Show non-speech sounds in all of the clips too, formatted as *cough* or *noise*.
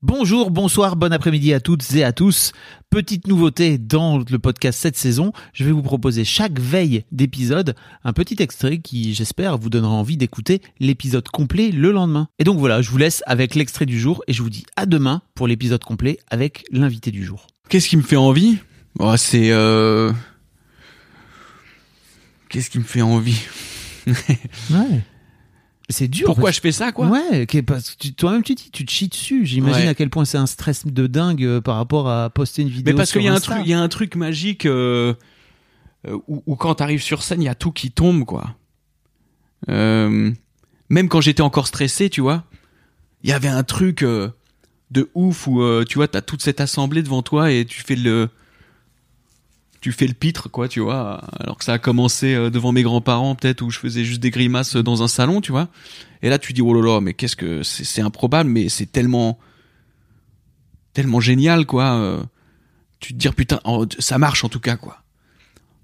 Bonjour, bonsoir, bon après-midi à toutes et à tous. Petite nouveauté dans le podcast cette saison, je vais vous proposer chaque veille d'épisode un petit extrait qui, j'espère, vous donnera envie d'écouter l'épisode complet le lendemain. Et donc voilà, je vous laisse avec l'extrait du jour et je vous dis à demain pour l'épisode complet avec l'invité du jour. Qu'est-ce qui me fait envie? Oh, C'est... Euh... Qu'est-ce qui me fait envie? *laughs* Ouais. C'est dur. Pourquoi je fais ça, quoi Ouais, parce que toi-même tu dis, tu te chies dessus. J'imagine Ouais. à quel point c'est un stress de dingue euh, par rapport à poster une vidéo. Mais parce qu'il y a un truc, il y a un truc magique euh, euh, où, où quand t'arrives sur scène, il y a tout qui tombe, quoi. Euh, même quand j'étais encore stressé, tu vois, il y avait un truc euh, de ouf où tu vois, t'as toute cette assemblée devant toi et tu fais le, tu fais le pitre, quoi, tu vois. Alors que ça a commencé euh, devant mes grands-parents, peut-être où je faisais juste des grimaces dans un salon, tu vois. Et là, tu dis oh là là, mais qu'est-ce que c'est, improbable, mais c'est tellement, tellement génial, quoi. euh, tu te dis putain ça marche en tout cas quoi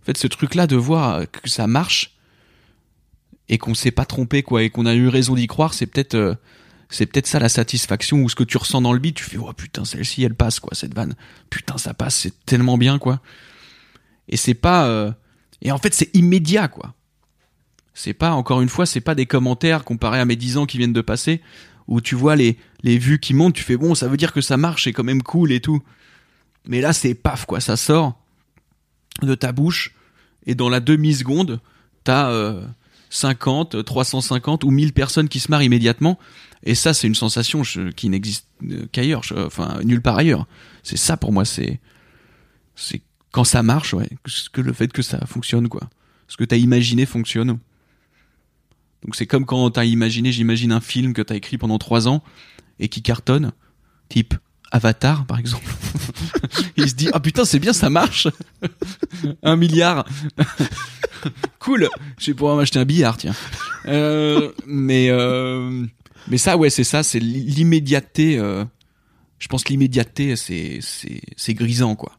en fait ce truc là de voir que ça marche et qu'on s'est pas trompé quoi et qu'on a eu raison d'y croire c'est peut-être euh, c'est peut-être ça la satisfaction ou ce que tu ressens dans le beat tu fais oh putain celle-ci elle passe quoi cette vanne putain ça passe c'est tellement bien quoi et c'est pas euh, et en fait c'est immédiat quoi c'est pas encore une fois c'est pas des commentaires comparés à mes 10 ans qui viennent de passer où tu vois les les vues qui montent tu fais bon ça veut dire que ça marche c'est quand même cool et tout mais là, c'est paf, quoi. Ça sort de ta bouche. Et dans la demi-seconde, t'as euh, 50, 350 ou 1000 personnes qui se marrent immédiatement. Et ça, c'est une sensation qui n'existe euh, qu'ailleurs. Enfin, nulle part ailleurs. C'est ça pour moi, c'est. C'est quand ça marche, ouais. que- le fait que ça fonctionne, quoi. Ce que t'as imaginé fonctionne. Donc c'est comme quand t'as imaginé, j'imagine, un film que t'as écrit pendant trois ans et qui cartonne. Type Avatar, par exemple. *laughs* il se dit ah putain c'est bien ça marche *laughs* un milliard *laughs* cool je vais pouvoir m'acheter un billard tiens Euh, mais euh, mais ça ouais c'est ça c'est l'immédiateté euh, je pense que l'immédiateté c'est c'est grisant quoi